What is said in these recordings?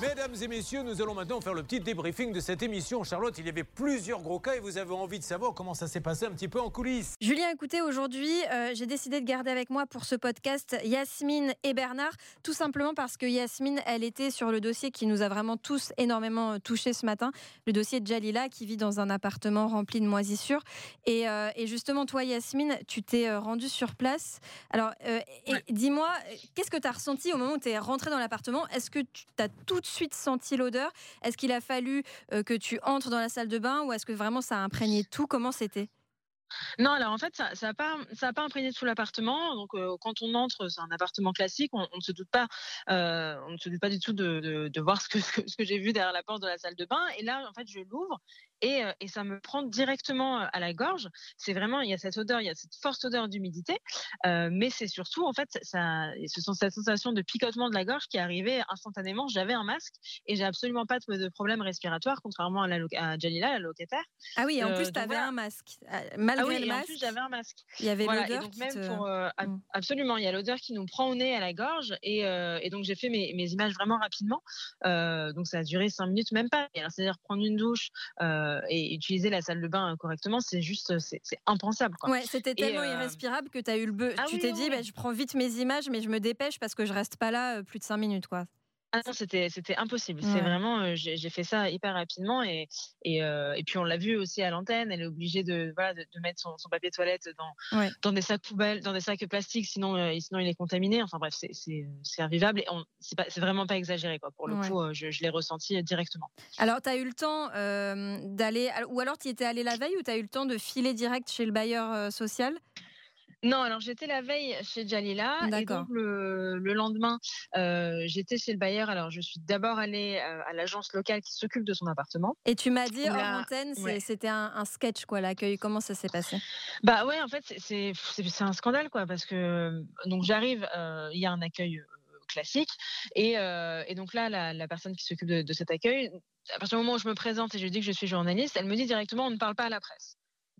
Mesdames et messieurs, nous allons maintenant faire le petit débriefing de cette émission. Charlotte, il y avait plusieurs gros cas et vous avez envie de savoir comment ça s'est passé un petit peu en coulisses. Julien, écoutez, aujourd'hui, euh, j'ai décidé de garder avec moi pour ce podcast Yasmine et Bernard, tout simplement parce que Yasmine, elle était sur le dossier qui nous a vraiment tous énormément euh, touchés ce matin, le dossier de Jalila qui vit dans un appartement rempli de moisissures. Et, euh, et justement, toi, Yasmine, tu t'es rendue sur place. Alors, dis-moi, qu'est-ce que tu as ressenti au moment où tu es rentrée dans l'appartement? Est-ce que tu as tout de suite senti l'odeur Est-ce qu'il a fallu euh, que tu entres dans la salle de bain ou est-ce que vraiment ça a imprégné tout? Comment c'était? Non, alors en fait, ça n'a pas, ça pas imprégné tout l'appartement. Donc, euh, quand on entre, c'est un appartement classique, on, ne se doute pas, euh, on ne se doute pas du tout de, voir ce que, ce que j'ai vu derrière la porte de la salle de bain. Et là, en fait, je l'ouvre et, et, ça me prend directement à la gorge. C'est vraiment, il y a cette odeur, il y a cette forte odeur d'humidité, euh, mais c'est surtout, en fait, ça, ce sont cette sensation de picotement de la gorge qui est arrivée instantanément. J'avais un masque et j'ai absolument pas de, de problème respiratoire, contrairement à, la, à Jalila, la locataire. Ah oui, en plus, tu avais un masque. Malgré ah oui, le masque, en plus, j'avais un masque. Il y avait l'odeur qui même te... pour, euh, mmh. Absolument, il y a l'odeur qui nous prend au nez, à la gorge, et, euh, et donc j'ai fait mes, mes, images vraiment rapidement. Euh, donc ça a duré cinq minutes, même pas. C'est-à-dire prendre une douche et utiliser la salle de bain correctement, c'est juste, c'est impensable. Quoi. Ouais, c'était tellement irrespirable que tu as eu le. Ah tu t'es dit, bah, je prends vite mes images, mais je me dépêche parce que je reste pas là plus de cinq minutes, quoi. Ah non, c'était c'était impossible. C'est vraiment, j'ai fait ça hyper rapidement et et, et puis on l'a vu aussi à l'antenne. Elle est obligée de voilà de, mettre son, son, papier toilette dans dans des sacs poubelles, dans des sacs plastiques, sinon sinon il est contaminé. Enfin bref, c'est c'est invivable et c'est pas c'est vraiment pas exagéré quoi. Pour le coup, je, je l'ai ressenti directement. Alors tu as eu le temps d'aller ou alors tu étais allé la veille ou tu as eu le temps de filer direct chez le bailleur social? Non, alors j'étais la veille chez Jalila et donc le, le lendemain euh, j'étais chez le bailleur. Alors je suis d'abord allée euh, à l'agence locale qui s'occupe de son appartement. Et tu m'as dit hors antenne, c'était un, un, sketch quoi l'accueil. Comment ça s'est passé? Bah ouais, en fait c'est un scandale quoi parce que donc j'arrive, euh, il y a un accueil classique et, et donc là la, la personne qui s'occupe de, de cet accueil, à partir du moment où je me présente et je dis que je suis journaliste, elle me dit directement on ne parle pas à la presse.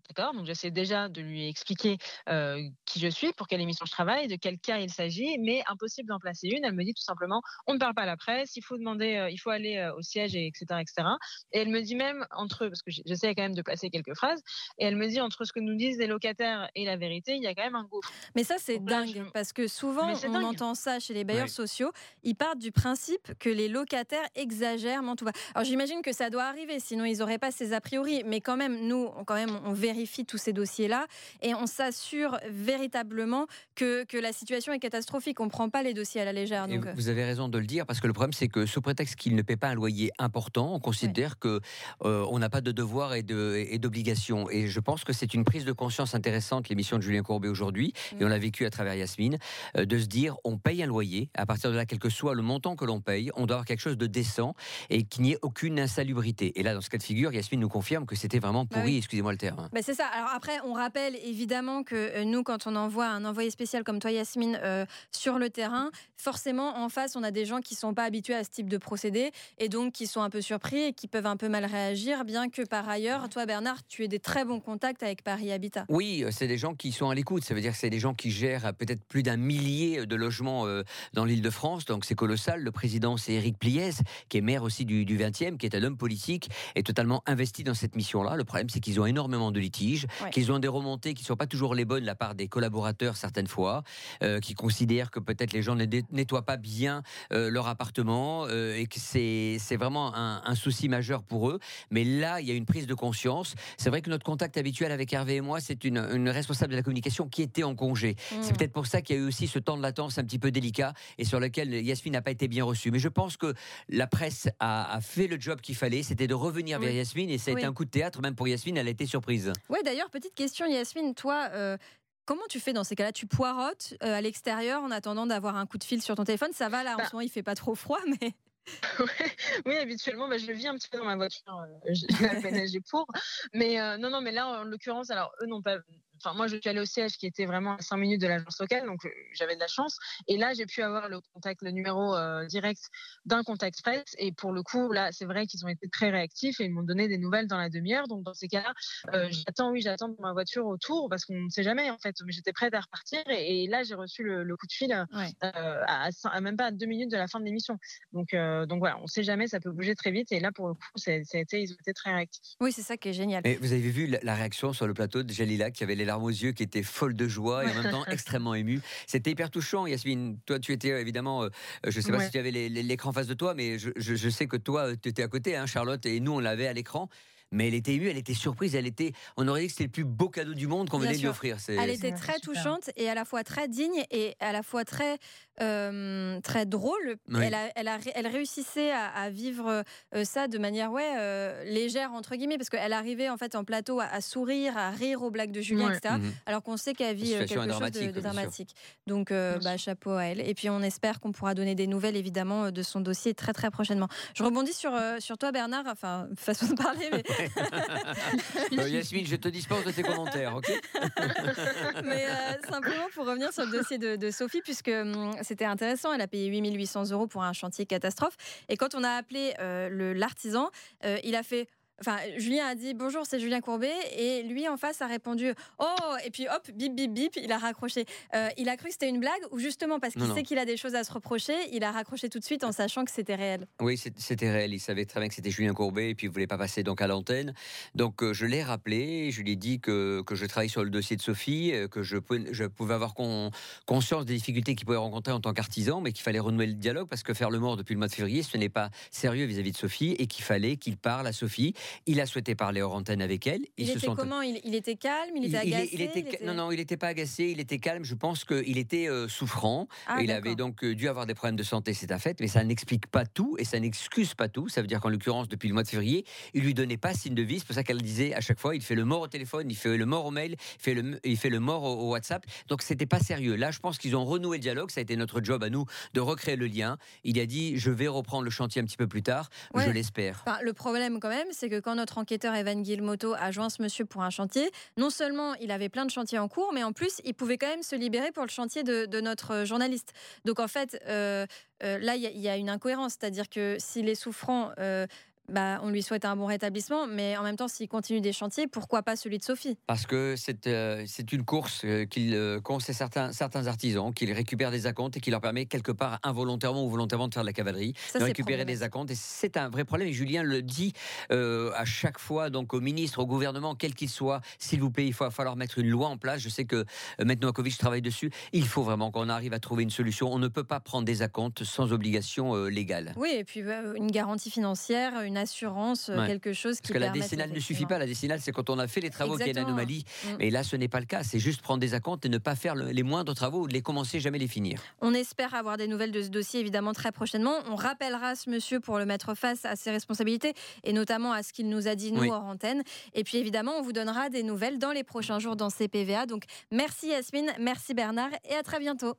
D'accord Donc j'essaie déjà de lui expliquer euh, qui je suis, pour quelle émission je travaille, de quel cas il s'agit, mais impossible d'en placer une. Elle me dit tout simplement on ne parle pas à la presse, il faut demander, euh, il faut aller euh, au siège, et etc., etc. Et elle me dit même entre, parce que j'essaie quand même de placer quelques phrases, et elle me dit entre ce que nous disent les locataires et la vérité, il y a quand même un gouffre. Mais ça c'est dingue, parce que souvent on entend ça chez les bailleurs sociaux, ils partent du principe que les locataires exagèrent, tout va. Alors j'imagine que ça doit arriver, sinon ils n'auraient pas ces a priori, mais quand même nous, quand même on vérifie vérifie tous ces dossiers-là et on s'assure véritablement que, que, la situation est catastrophique. On ne prend pas les dossiers à la légère. Donc... Euh. vous avez raison de le dire parce que le problème, c'est que sous prétexte qu'il ne paie pas un loyer important, on considère qu'on que euh, on n'a pas de devoirs et d'obligations. Et, et, je pense que c'est une prise de conscience intéressante, l'émission de Julien Courbet aujourd'hui, et on l'a vécu à travers Yasmine, euh, de se dire on paye un loyer. À partir de là, quel que soit le montant que l'on paye, on doit avoir quelque chose de décent et qu'il n'y ait aucune insalubrité. Et là, dans ce cas de figure, Yasmine nous confirme que c'était vraiment bah pourri, excusez-moi le terme. Bah c'est ça. Alors après, on rappelle évidemment que euh, nous, quand on envoie un envoyé spécial comme toi, Yasmine, euh, sur le terrain, forcément, en face, on a des gens qui sont pas habitués à ce type de procédé et donc qui sont un peu surpris et qui peuvent un peu mal réagir, bien que par ailleurs, toi, Bernard, tu aies des très bons contacts avec Paris Habitat. Oui, euh, c'est des gens qui sont à l'écoute. Ça veut dire que c'est des gens qui gèrent peut-être plus d'un millier de logements dans l'île de France. Donc c'est colossal. Le président, c'est Éric Pliès, qui est maire aussi du, du 20e, qui est un homme politique et totalement investi dans cette mission-là. Le problème, c'est qu'ils ont énormément de litiges qu'ils ont des remontées qui ne sont pas toujours les bonnes de la part des collaborateurs certaines fois, euh, qui considèrent que peut-être les gens ne nettoient pas bien euh, leur appartement euh, et que c'est vraiment un, souci majeur pour eux. Mais là, il y a une prise de conscience. C'est vrai que notre contact habituel avec Hervé et moi, c'est une, une, responsable de la communication qui était en congé. C'est mmh. peut-être pour ça qu'il y a eu aussi ce temps de latence un petit peu délicat et sur lequel Yasmine n'a pas été bien reçue. Mais je pense que la presse a, fait le job qu'il fallait, c'était de revenir vers Yasmine et ça a été un coup de théâtre, même pour Yasmine, elle a été surprise. Oui, d'ailleurs, petite question, Yasmine, toi, euh, comment tu fais dans ces cas-là? Tu poirotes euh, à l'extérieur en attendant d'avoir un coup de fil sur ton téléphone? Ça va là, en bah ce moment, il fait pas trop froid, mais. oui, habituellement, bah, je le vis un petit peu dans ma voiture. Euh, je, je pour. Mais non, non, mais là, en l'occurrence, alors eux n'ont pas enfin moi je suis allée au siège qui était vraiment à 5 minutes de l'agence locale, donc j'avais de la chance. Et là j'ai pu avoir le contact, le numéro direct d'un contact presse. Et pour le coup là c'est vrai qu'ils ont été très réactifs et ils m'ont donné des nouvelles dans la demi-heure. Donc dans ces cas-là, j'attends, oui j'attends ma voiture autour parce qu'on ne sait jamais en fait. Mais j'étais prête à repartir et, là j'ai reçu le, coup de fil à, même pas à deux minutes de la fin de l'émission. Donc donc voilà, on ne sait jamais, ça peut bouger très vite. Et là pour le coup, ça, a été, ils ont été très réactifs. Oui c'est ça qui est génial. Et vous avez vu la, réaction sur le plateau de Jalila qui avait les larmes aux yeux, qui était folle de joie et en même temps extrêmement émue. C'était hyper touchant, Yasmine. Toi, tu étais évidemment, euh, je ne sais pas si tu avais l'écran face de toi, mais je, sais que toi, tu étais à côté, hein, Charlotte, et nous, on l'avait à l'écran mais elle était émue, elle était surprise, elle était, on aurait dit que c'était le plus beau cadeau du monde qu'on venait lui offrir. Elle était très touchante et à la fois très digne et à la fois très euh, très drôle. Elle, elle, elle, réussissait à, vivre euh, ça de manière ouais euh, légère entre guillemets parce qu'elle arrivait en fait en plateau à, sourire, à rire aux blagues de Julien, etc. Mhm. Alors qu'on sait qu'elle vit quelque chose de, dramatique. Donc bah, chapeau à elle. Et puis on espère qu'on pourra donner des nouvelles évidemment de son dossier très très prochainement. Je rebondis sur sur toi Bernard, enfin façon de parler, mais Euh, Yasmine, je te dispense de tes commentaires, ok Mais euh, simplement pour revenir sur le dossier de, Sophie, puisque hum, c'était intéressant, elle a payé 8800 euros pour un chantier catastrophe. Et quand on a appelé euh, l'artisan, il a fait Enfin, Julien a dit bonjour, c'est Julien Courbet, et lui en face a répondu oh, et puis hop, bip bip bip, il a raccroché. Euh, il a cru que c'était une blague, ou justement parce qu'il sait qu'il a des choses à se reprocher, il a raccroché tout de suite en sachant que c'était réel. Oui, c'était réel. Il savait très bien que c'était Julien Courbet, et puis il voulait pas passer donc à l'antenne. Donc euh, je l'ai rappelé, je lui ai dit que, que je travaille sur le dossier de Sophie, euh, que je, pouvais, je pouvais avoir conscience des difficultés qu'il pouvait rencontrer en tant qu'artisan, mais qu'il fallait renouer le dialogue parce que faire le mort depuis le mois de février, ce n'est pas sérieux vis-à-vis -vis de Sophie, et qu'il fallait qu'il parle à Sophie. Il a souhaité parler hors antenne avec elle. il était comment? Il, était calme? Il était agacé? Non, non, il n'était pas agacé, il était calme. Je pense qu'il était euh, souffrant. Ah, il avait donc euh, dû avoir des problèmes de santé, c'est un fait, mais ça n'explique pas tout et ça n'excuse pas tout. Ça veut dire qu'en l'occurrence, depuis le mois de février, il lui donnait pas signe de vie. C'est pour ça qu'elle disait à chaque fois il fait le mort au téléphone, il fait le mort au mail, il fait le, il fait le mort au, WhatsApp. Donc c'était pas sérieux. Là, je pense qu'ils ont renoué le dialogue. Ça a été notre job à nous de recréer le lien. Il a dit je vais reprendre le chantier un petit peu plus tard. Je l'espère. le problème, quand même, c'est que quand notre enquêteur Evan Guilmoto a joint ce monsieur pour un chantier, non seulement il avait plein de chantiers en cours, mais en plus, il pouvait quand même se libérer pour le chantier de, notre journaliste. Donc en fait, euh, euh, là, il y, a une incohérence, c'est-à-dire que s'il est souffrant euh, bah, on lui souhaite un bon rétablissement, mais en même temps, s'il continue des chantiers, pourquoi pas celui de Sophie? Parce que c'est euh, une course euh, qu'il euh, certains, certains artisans, qu'il récupère des acomptes et qui leur permet quelque part involontairement ou volontairement de faire de la cavalerie, de récupérer des acomptes. Et c'est un vrai problème. Et Julien le dit à chaque fois, donc au ministre, au gouvernement, quel qu'il soit, s'il vous plaît, il va falloir mettre une loi en place. Je sais que maintenant Covid travaille dessus. Il faut vraiment qu'on arrive à trouver une solution. On ne peut pas prendre des acomptes sans obligation légale. Oui, et puis une garantie financière, une assurance, euh, quelque chose qui. Parce que la décennale ne suffit pas. La décennale, c'est quand on a fait les travaux qu'il y a une anomalie. Mm. Mais là, ce n'est pas le cas. C'est juste prendre des acomptes et ne pas faire les moindres travaux ou de les commencer, jamais les finir. On espère avoir des nouvelles de ce dossier, évidemment, très prochainement. On rappellera ce monsieur pour le mettre face à ses responsabilités et notamment à ce qu'il nous a dit, nous, hors antenne. Et puis, évidemment, on vous donnera des nouvelles dans les prochains jours dans CPVA. Donc, merci Yasmine, merci Bernard et à très bientôt.